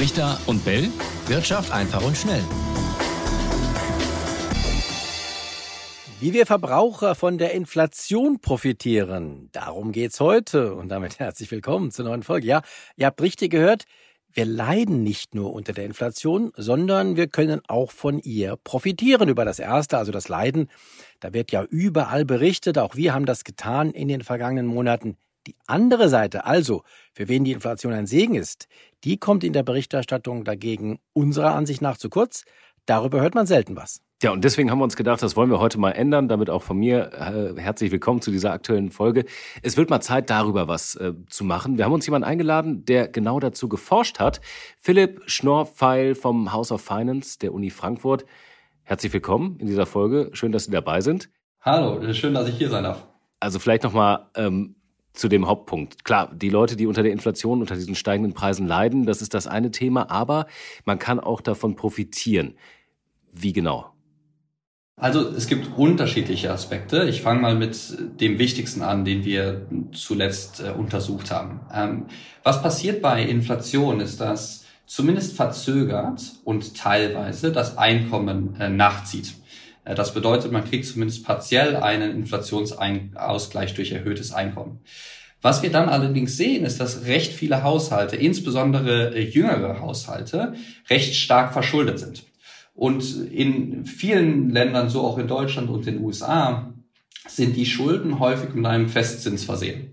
Richter und Bell. Wirtschaft einfach und schnell. Wie wir Verbraucher von der Inflation profitieren, darum geht's heute. Und damit herzlich willkommen zur neuen Folge. Ja, ihr habt richtig gehört, wir leiden nicht nur unter der Inflation, sondern wir können auch von ihr profitieren. Über das Erste, also das Leiden, da wird ja überall berichtet. Auch wir haben das getan in den vergangenen Monaten. Die andere Seite, also für wen die Inflation ein Segen ist, die kommt in der Berichterstattung dagegen unserer Ansicht nach zu kurz. Darüber hört man selten was. Ja, und deswegen haben wir uns gedacht, das wollen wir heute mal ändern. Damit auch von mir äh, herzlich willkommen zu dieser aktuellen Folge. Es wird mal Zeit, darüber was äh, zu machen. Wir haben uns jemanden eingeladen, der genau dazu geforscht hat. Philipp Schnorrpfeil vom House of Finance der Uni Frankfurt. Herzlich willkommen in dieser Folge. Schön, dass Sie dabei sind. Hallo, schön, dass ich hier sein darf. Also vielleicht nochmal ähm, zu dem Hauptpunkt. Klar, die Leute, die unter der Inflation, unter diesen steigenden Preisen leiden, das ist das eine Thema, aber man kann auch davon profitieren. Wie genau? Also es gibt unterschiedliche Aspekte. Ich fange mal mit dem wichtigsten an, den wir zuletzt äh, untersucht haben. Ähm, was passiert bei Inflation ist, dass zumindest verzögert und teilweise das Einkommen äh, nachzieht. Äh, das bedeutet, man kriegt zumindest partiell einen Inflationsausgleich durch erhöhtes Einkommen. Was wir dann allerdings sehen, ist, dass recht viele Haushalte, insbesondere äh, jüngere Haushalte, recht stark verschuldet sind. Und in vielen Ländern, so auch in Deutschland und den USA, sind die Schulden häufig mit einem Festzins versehen.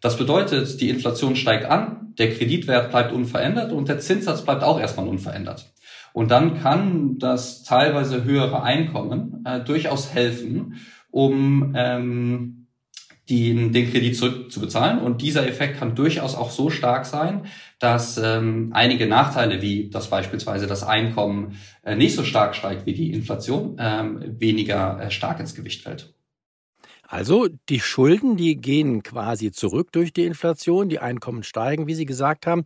Das bedeutet, die Inflation steigt an, der Kreditwert bleibt unverändert und der Zinssatz bleibt auch erstmal unverändert. Und dann kann das teilweise höhere Einkommen äh, durchaus helfen, um ähm, den, den Kredit zurückzubezahlen. Und dieser Effekt kann durchaus auch so stark sein, dass ähm, einige Nachteile, wie dass beispielsweise das Einkommen äh, nicht so stark steigt wie die Inflation, ähm, weniger äh, stark ins Gewicht fällt. Also die Schulden, die gehen quasi zurück durch die Inflation, die Einkommen steigen, wie Sie gesagt haben.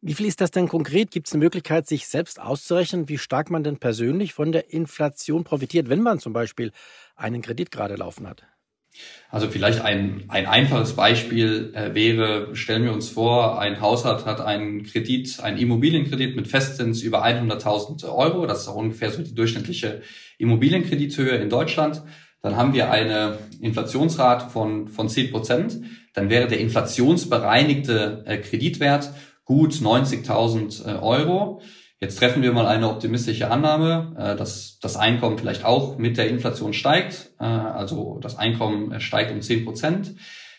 Wie viel ist das denn konkret? Gibt es eine Möglichkeit, sich selbst auszurechnen, wie stark man denn persönlich von der Inflation profitiert, wenn man zum Beispiel einen Kredit gerade laufen hat? Also vielleicht ein, ein einfaches Beispiel äh, wäre, stellen wir uns vor, ein Haushalt hat einen Kredit, einen Immobilienkredit mit Festzins über 100.000 Euro. Das ist auch ungefähr so die durchschnittliche Immobilienkredithöhe in Deutschland. Dann haben wir eine Inflationsrate von, von 10 Prozent. Dann wäre der inflationsbereinigte äh, Kreditwert gut 90.000 äh, Euro. Jetzt treffen wir mal eine optimistische Annahme, äh, dass das Einkommen vielleicht auch mit der Inflation steigt. Also das Einkommen steigt um 10 Prozent.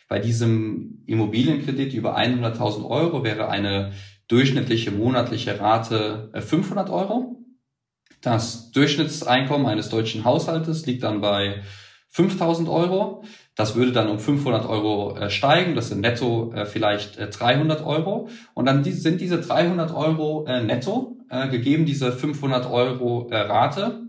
Bei diesem Immobilienkredit über 100.000 Euro wäre eine durchschnittliche monatliche Rate 500 Euro. Das Durchschnittseinkommen eines deutschen Haushaltes liegt dann bei 5000 Euro. Das würde dann um 500 Euro äh, steigen. Das sind netto äh, vielleicht äh, 300 Euro. Und dann sind diese 300 Euro äh, netto, äh, gegeben diese 500 Euro äh, Rate,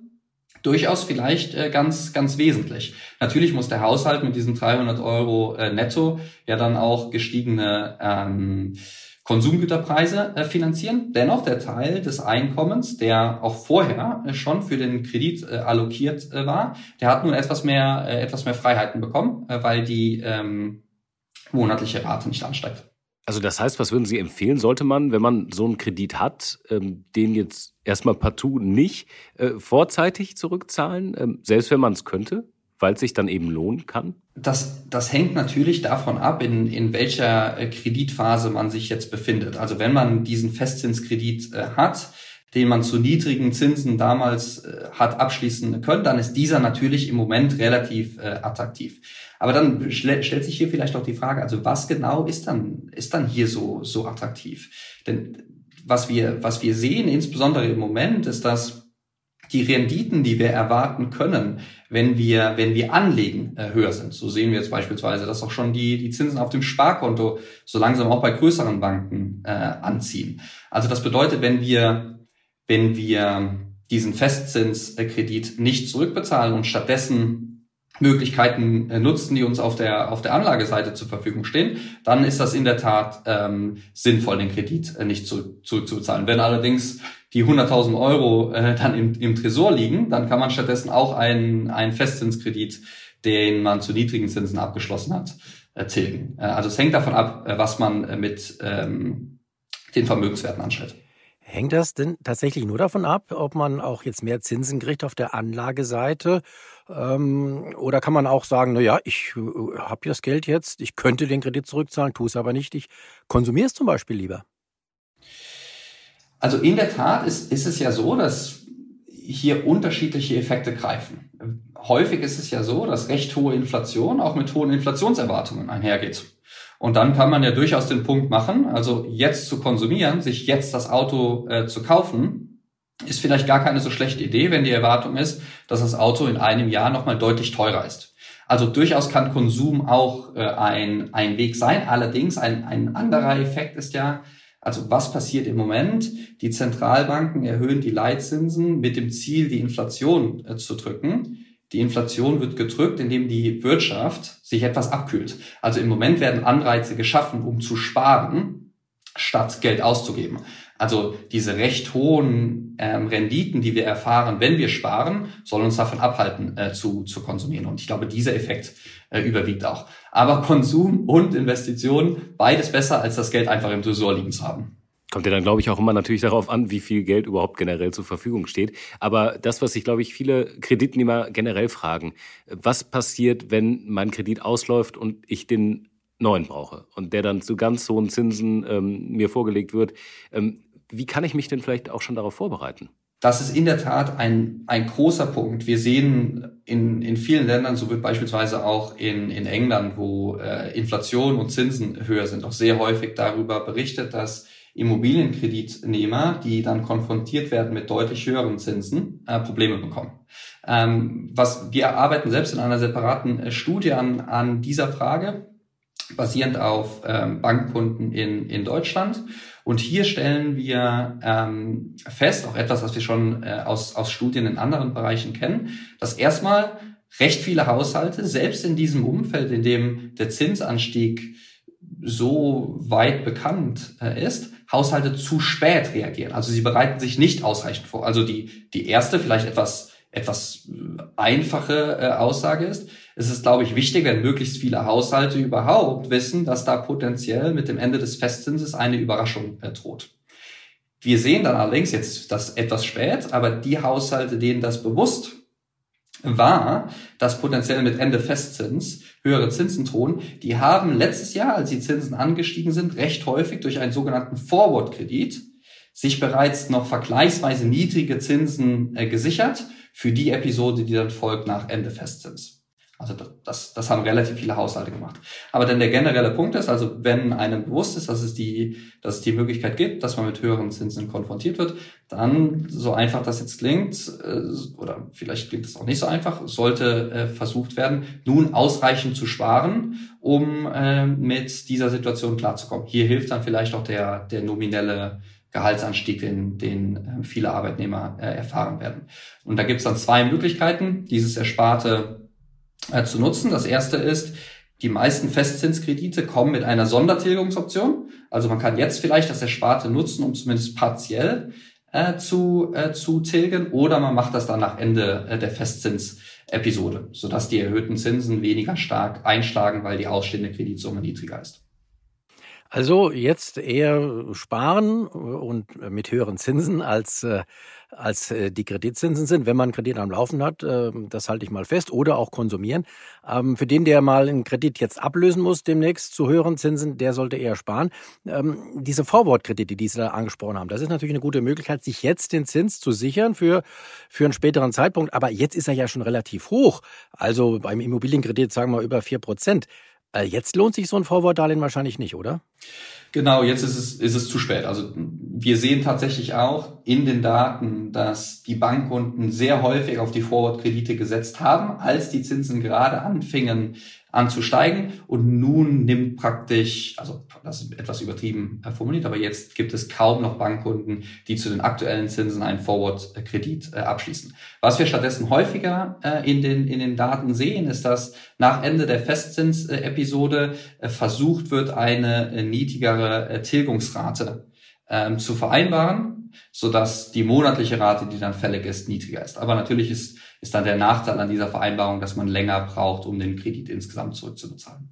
durchaus vielleicht äh, ganz, ganz wesentlich. Natürlich muss der Haushalt mit diesen 300 Euro äh, netto ja dann auch gestiegene ähm, Konsumgüterpreise äh, finanzieren. Dennoch der Teil des Einkommens, der auch vorher äh, schon für den Kredit äh, allokiert war, der hat nun etwas mehr, etwas mehr Freiheiten bekommen, weil die ähm, monatliche Rate nicht ansteigt. Also das heißt, was würden Sie empfehlen? Sollte man, wenn man so einen Kredit hat, ähm, den jetzt erstmal partout nicht äh, vorzeitig zurückzahlen, ähm, selbst wenn man es könnte? Weil es sich dann eben lohnen kann? Das, das hängt natürlich davon ab, in, in welcher äh, Kreditphase man sich jetzt befindet. Also wenn man diesen Festzinskredit äh, hat, den man zu niedrigen Zinsen damals äh, hat abschließen können, dann ist dieser natürlich im Moment relativ attraktiv. Aber dann stellt sich hier vielleicht auch die Frage, also was genau ist dann, ist dann hier so, so attraktiv? Denn was wir, was wir sehen, insbesondere im Moment, ist, dass die Renditen, die wir erwarten können, wenn wir, wenn wir anlegen, äh, höher sind. So sehen wir jetzt beispielsweise, dass auch schon die, die Zinsen auf dem Sparkonto so langsam auch bei größeren Banken äh, anziehen. Also das bedeutet, wenn wir, wenn wir diesen Festzinskredit nicht zurückbezahlen und stattdessen Möglichkeiten äh, nutzen, die uns auf der, auf der Anlageseite zur Verfügung stehen, dann ist das in der Tat ähm, sinnvoll, den Kredit äh, nicht zu, zu, zu. Wenn allerdings die 100.000 Euro äh, dann im, im Tresor liegen, dann kann man stattdessen auch einen, einen Festzinskredit, den man zu niedrigen Zinsen abgeschlossen hat, äh, tilgen. Äh, also es hängt davon ab, was man mit ähm, den Vermögenswerten anstellt. Hängt das denn tatsächlich nur davon ab, ob man auch jetzt mehr Zinsen kriegt auf der Anlageseite? Ähm, oder kann man auch sagen, na ja, ich äh, habe das Geld jetzt, ich könnte den Kredit zurückzahlen, tue es aber nicht, ich konsumiere es zum Beispiel lieber? Also in der Tat ist, ist es ja so, dass hier unterschiedliche Effekte greifen. Häufig ist es ja so, dass recht hohe Inflation auch mit hohen Inflationserwartungen einhergeht. Und dann kann man ja durchaus den Punkt machen, also jetzt zu konsumieren, sich jetzt das Auto äh, zu kaufen, ist vielleicht gar keine so schlechte Idee, wenn die Erwartung ist, dass das Auto in einem Jahr nochmal deutlich teurer ist. Also durchaus kann Konsum auch äh, ein, ein Weg sein. Allerdings ein, ein anderer Effekt ist ja, also was passiert im Moment? Die Zentralbanken erhöhen die Leitzinsen mit dem Ziel, die Inflation äh, zu drücken. Die Inflation wird gedrückt, indem die Wirtschaft sich etwas abkühlt. Also im Moment werden Anreize geschaffen, um zu sparen, statt Geld auszugeben. Also diese recht hohen ähm, Renditen, die wir erfahren, wenn wir sparen, sollen uns davon abhalten, äh, zu, zu konsumieren. Und ich glaube, dieser Effekt äh, überwiegt auch. Aber Konsum und Investitionen, beides besser, als das Geld einfach im Tresor liegen zu haben. Kommt ja dann, glaube ich, auch immer natürlich darauf an, wie viel Geld überhaupt generell zur Verfügung steht. Aber das, was sich, glaube ich, viele Kreditnehmer generell fragen, was passiert, wenn mein Kredit ausläuft und ich den neuen brauche und der dann zu ganz hohen Zinsen ähm, mir vorgelegt wird. Ähm, wie kann ich mich denn vielleicht auch schon darauf vorbereiten? Das ist in der Tat ein, ein großer Punkt. Wir sehen in, in vielen Ländern, so wird beispielsweise auch in, in England, wo äh, Inflation und Zinsen höher sind, auch sehr häufig darüber berichtet, dass Immobilienkreditnehmer, die dann konfrontiert werden mit deutlich höheren Zinsen, äh, Probleme bekommen. Ähm, was wir arbeiten selbst in einer separaten äh, Studie an, an dieser Frage, basierend auf ähm, Bankkunden in, in Deutschland. Und hier stellen wir ähm, fest, auch etwas, was wir schon äh, aus, aus Studien in anderen Bereichen kennen, dass erstmal recht viele Haushalte, selbst in diesem Umfeld, in dem der Zinsanstieg so weit bekannt äh, ist, Haushalte zu spät reagieren. Also sie bereiten sich nicht ausreichend vor. Also die, die erste, vielleicht etwas, etwas einfache äh, Aussage ist, es ist, glaube ich, wichtig, wenn möglichst viele Haushalte überhaupt wissen, dass da potenziell mit dem Ende des Festzinses eine Überraschung äh, droht. Wir sehen dann allerdings jetzt das etwas spät, aber die Haushalte, denen das bewusst war, dass potenziell mit Ende Festzins höhere Zinsen drohen, die haben letztes Jahr, als die Zinsen angestiegen sind, recht häufig durch einen sogenannten Forward-Kredit sich bereits noch vergleichsweise niedrige Zinsen äh, gesichert für die Episode, die dann folgt nach Ende Festzins. Also das, das haben relativ viele Haushalte gemacht. Aber denn der generelle Punkt ist, also wenn einem bewusst ist, dass es die, dass es die Möglichkeit gibt, dass man mit höheren Zinsen konfrontiert wird, dann, so einfach das jetzt klingt, äh, oder vielleicht klingt es auch nicht so einfach, sollte äh, versucht werden, nun ausreichend zu sparen, um äh, mit dieser Situation klarzukommen. Hier hilft dann vielleicht auch der, der nominelle Gehaltsanstieg, den, den viele Arbeitnehmer erfahren werden. Und da gibt es dann zwei Möglichkeiten, dieses Ersparte äh, zu nutzen. Das erste ist, die meisten Festzinskredite kommen mit einer Sondertilgungsoption. Also man kann jetzt vielleicht das Ersparte nutzen, um zumindest partiell äh, zu, äh, zu tilgen, oder man macht das dann nach Ende äh, der Festzinsepisode, sodass die erhöhten Zinsen weniger stark einschlagen, weil die ausstehende Kreditsumme niedriger ist. Also jetzt eher sparen und mit höheren Zinsen als äh, als äh, die Kreditzinsen sind, wenn man einen Kredit am Laufen hat, äh, das halte ich mal fest, oder auch konsumieren. Ähm, für den, der mal einen Kredit jetzt ablösen muss demnächst zu höheren Zinsen, der sollte eher sparen. Ähm, diese Forward-Kredite, die Sie da angesprochen haben, das ist natürlich eine gute Möglichkeit, sich jetzt den Zins zu sichern für, für einen späteren Zeitpunkt. Aber jetzt ist er ja schon relativ hoch. Also beim Immobilienkredit sagen wir über vier Prozent. Äh, jetzt lohnt sich so ein Forward-Darlehen wahrscheinlich nicht, oder? Genau, jetzt ist es, ist es zu spät. Also wir sehen tatsächlich auch in den Daten, dass die Bankkunden sehr häufig auf die Forward-Kredite gesetzt haben, als die Zinsen gerade anfingen anzusteigen. Und nun nimmt praktisch, also das ist etwas übertrieben formuliert, aber jetzt gibt es kaum noch Bankkunden, die zu den aktuellen Zinsen einen Forward-Kredit äh, abschließen. Was wir stattdessen häufiger äh, in, den, in den Daten sehen, ist, dass nach Ende der Festzins-Episode äh, versucht wird, eine niedrigere Tilgungsrate ähm, zu vereinbaren, sodass die monatliche Rate, die dann fällig ist, niedriger ist. Aber natürlich ist ist dann der Nachteil an dieser Vereinbarung, dass man länger braucht, um den Kredit insgesamt zurückzubezahlen.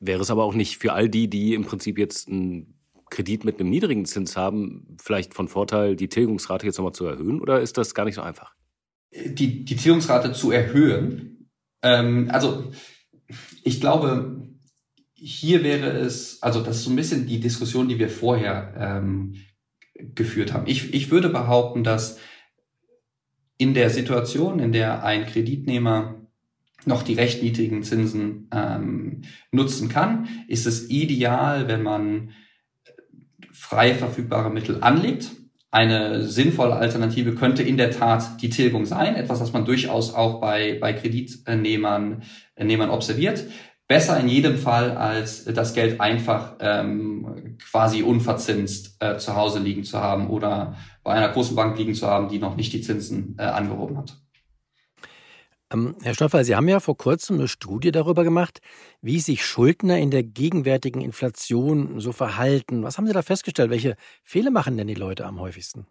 Wäre es aber auch nicht für all die, die im Prinzip jetzt einen Kredit mit einem niedrigen Zins haben, vielleicht von Vorteil, die Tilgungsrate jetzt nochmal zu erhöhen? Oder ist das gar nicht so einfach? Die, die Tilgungsrate zu erhöhen. Ähm, also ich glaube, hier wäre es, also das ist so ein bisschen die Diskussion, die wir vorher ähm, geführt haben. Ich, ich würde behaupten, dass in der Situation, in der ein Kreditnehmer noch die recht niedrigen Zinsen ähm, nutzen kann, ist es ideal, wenn man frei verfügbare Mittel anlegt. Eine sinnvolle Alternative könnte in der Tat die Tilgung sein, etwas, was man durchaus auch bei, bei Kreditnehmern Nehmern observiert. Besser in jedem Fall, als das Geld einfach ähm, quasi unverzinst äh, zu Hause liegen zu haben oder bei einer großen Bank liegen zu haben, die noch nicht die Zinsen äh, angehoben hat. Ähm, Herr Stoffer, Sie haben ja vor kurzem eine Studie darüber gemacht, wie sich Schuldner in der gegenwärtigen Inflation so verhalten. Was haben Sie da festgestellt? Welche Fehler machen denn die Leute am häufigsten?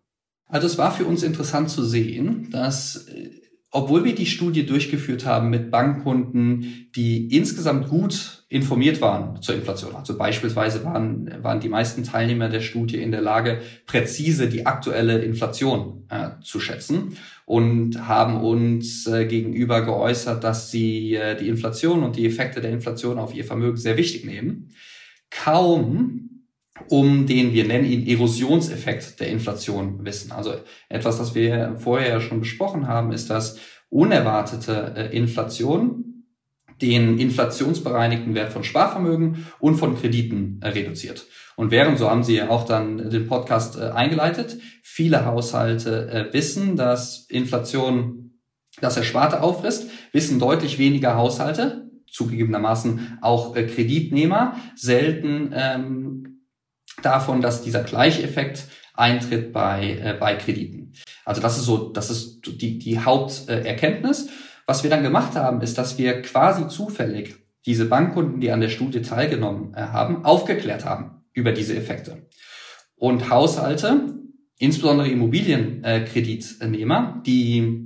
Also es war für uns interessant zu sehen, dass äh, obwohl wir die Studie durchgeführt haben mit Bankkunden, die insgesamt gut informiert waren zur Inflation. Also beispielsweise waren, waren die meisten Teilnehmer der Studie in der Lage, präzise die aktuelle Inflation äh, zu schätzen und haben uns äh, gegenüber geäußert, dass sie äh, die Inflation und die Effekte der Inflation auf ihr Vermögen sehr wichtig nehmen. Kaum um den, wir nennen ihn Erosionseffekt der Inflation wissen. Also etwas, was wir vorher schon besprochen haben, ist, dass unerwartete äh, Inflation den inflationsbereinigten Wert von Sparvermögen und von Krediten äh, reduziert. Und während, so haben Sie ja auch dann den Podcast äh, eingeleitet, viele Haushalte wissen, dass Inflation das Ersparte auffrisst, wissen deutlich weniger Haushalte, zugegebenermaßen auch Kreditnehmer, selten ähm, davon, dass dieser Gleicheffekt eintritt bei, äh, bei Krediten. Also das ist so, das ist die, die Haupterkenntnis. Was wir dann gemacht haben, ist, dass wir quasi zufällig diese Bankkunden, die an der Studie teilgenommen äh, haben, aufgeklärt haben über diese Effekte. Und Haushalte, insbesondere Immobilienkreditnehmer, die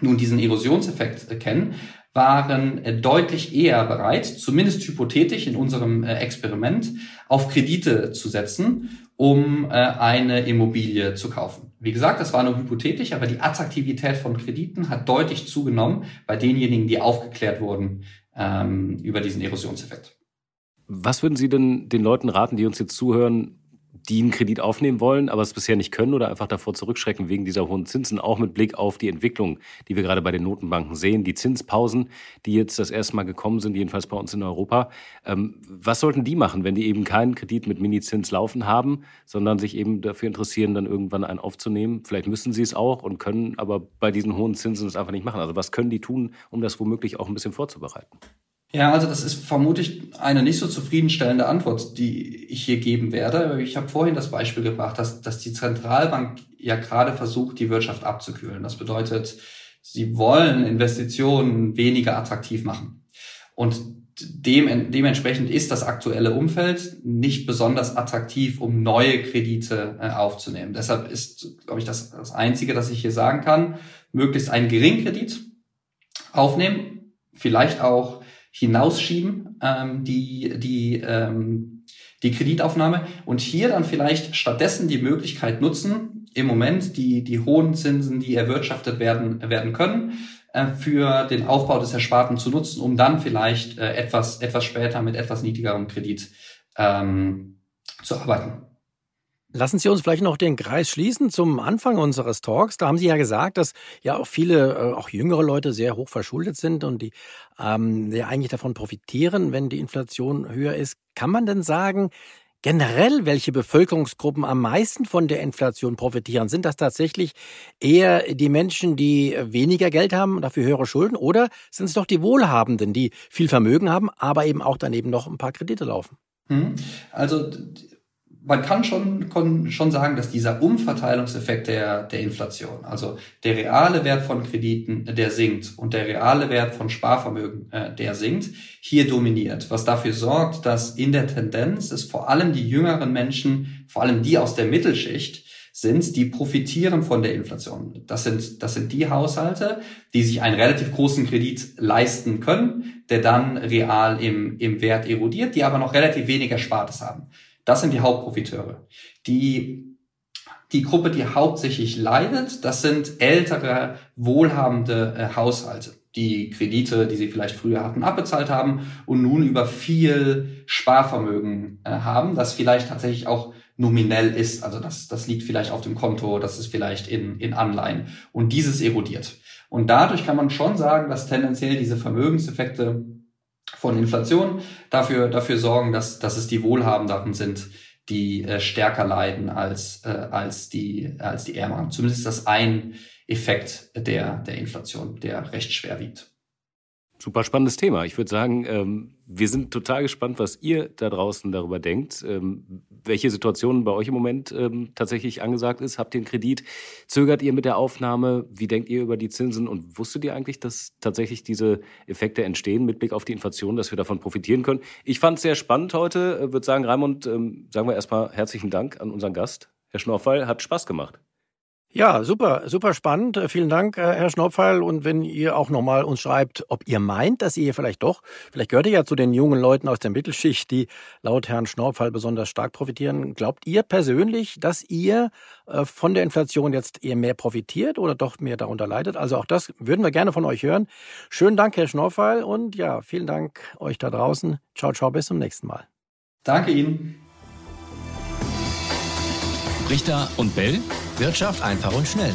nun diesen Erosionseffekt äh, kennen, waren äh, deutlich eher bereit, zumindest hypothetisch in unserem äh, Experiment, auf Kredite zu setzen, um äh, eine Immobilie zu kaufen. Wie gesagt, das war nur hypothetisch, aber die Attraktivität von Krediten hat deutlich zugenommen bei denjenigen, die aufgeklärt wurden ähm, über diesen Erosionseffekt. Was würden Sie denn den Leuten raten, die uns jetzt zuhören, die einen Kredit aufnehmen wollen, aber es bisher nicht können oder einfach davor zurückschrecken wegen dieser hohen Zinsen, auch mit Blick auf die Entwicklung, die wir gerade bei den Notenbanken sehen, die Zinspausen, die jetzt das erste Mal gekommen sind, jedenfalls bei uns in Europa. Ähm, was sollten die machen, wenn die eben keinen Kredit mit Minizins laufen haben, sondern sich eben dafür interessieren, dann irgendwann einen aufzunehmen? Vielleicht müssen sie es auch und können aber bei diesen hohen Zinsen es einfach nicht machen. Also was können die tun, um das womöglich auch ein bisschen vorzubereiten? Ja, also das ist vermutlich eine nicht so zufriedenstellende Antwort, die ich hier geben werde. Ich habe vorhin das Beispiel gebracht, dass, dass die Zentralbank ja gerade versucht, die Wirtschaft abzukühlen. Das bedeutet, sie wollen Investitionen weniger attraktiv machen. Und dem, dementsprechend ist das aktuelle Umfeld nicht besonders attraktiv, um neue Kredite äh, aufzunehmen. Deshalb ist, glaube ich, das, das Einzige, das ich hier sagen kann, möglichst einen Geringkredit aufnehmen, vielleicht auch hinausschieben, ähm, die, die, ähm, die Kreditaufnahme und hier dann vielleicht stattdessen die Möglichkeit nutzen, im Moment die, die hohen Zinsen, die erwirtschaftet werden, werden können, äh, für den Aufbau des Ersparten zu nutzen, um dann vielleicht äh, etwas, etwas später mit etwas niedrigerem Kredit ähm, zu arbeiten. Lassen Sie uns vielleicht noch den Kreis schließen zum Anfang unseres Talks. Da haben Sie ja gesagt, dass ja auch viele, äh, auch jüngere Leute sehr hoch verschuldet sind und die ähm, ja eigentlich davon profitieren, wenn die Inflation höher ist. Kann man denn sagen, generell, welche Bevölkerungsgruppen am meisten von der Inflation profitieren? Sind das tatsächlich eher die Menschen, die weniger Geld haben und dafür höhere Schulden? Oder sind es doch die Wohlhabenden, die viel Vermögen haben, aber eben auch daneben noch ein paar Kredite laufen? Hm. Also man kann schon, kann schon sagen, dass dieser Umverteilungseffekt der, der Inflation, also der reale Wert von Krediten, der sinkt und der reale Wert von Sparvermögen, äh, der sinkt, hier dominiert, was dafür sorgt, dass in der Tendenz es vor allem die jüngeren Menschen, vor allem die aus der Mittelschicht, sind, die profitieren von der Inflation. Das sind, das sind die Haushalte, die sich einen relativ großen Kredit leisten können, der dann real im, im Wert erodiert, die aber noch relativ wenig Erspartes haben. Das sind die Hauptprofiteure. Die, die Gruppe, die hauptsächlich leidet, das sind ältere, wohlhabende äh, Haushalte die Kredite, die sie vielleicht früher hatten, abbezahlt haben und nun über viel Sparvermögen äh, haben, das vielleicht tatsächlich auch nominell ist. Also das, das liegt vielleicht auf dem Konto, das ist vielleicht in, in Anleihen. Und dieses erodiert. Und dadurch kann man schon sagen, dass tendenziell diese Vermögenseffekte von Inflation dafür, dafür sorgen, dass, dass es die Wohlhabenderen sind, die äh, stärker leiden als, äh, als, die, als die Ärmeren. Zumindest ist das ein Effekt der, der Inflation, der recht schwer wiegt. Super spannendes Thema. Ich würde sagen, ähm, wir sind total gespannt, was ihr da draußen darüber denkt. Ähm, welche Situation bei euch im Moment ähm, tatsächlich angesagt ist? Habt ihr einen Kredit? Zögert ihr mit der Aufnahme? Wie denkt ihr über die Zinsen? Und wusstet ihr eigentlich, dass tatsächlich diese Effekte entstehen mit Blick auf die Inflation, dass wir davon profitieren können? Ich fand es sehr spannend heute. Ich würde sagen, Raimund, sagen wir erstmal herzlichen Dank an unseren Gast. Herr Schnorfall, hat Spaß gemacht. Ja, super, super spannend. Äh, vielen Dank, äh, Herr Schnopfeil. Und wenn ihr auch nochmal uns schreibt, ob ihr meint, dass ihr vielleicht doch, vielleicht gehört ihr ja zu den jungen Leuten aus der Mittelschicht, die laut Herrn Schnorpfeil besonders stark profitieren. Glaubt ihr persönlich, dass ihr äh, von der Inflation jetzt eher mehr profitiert oder doch mehr darunter leidet? Also auch das würden wir gerne von euch hören. Schönen Dank, Herr Schnorpfeil. Und ja, vielen Dank euch da draußen. Ciao, ciao, bis zum nächsten Mal. Danke Ihnen. Richter und Bell. Wirtschaft einfach und schnell.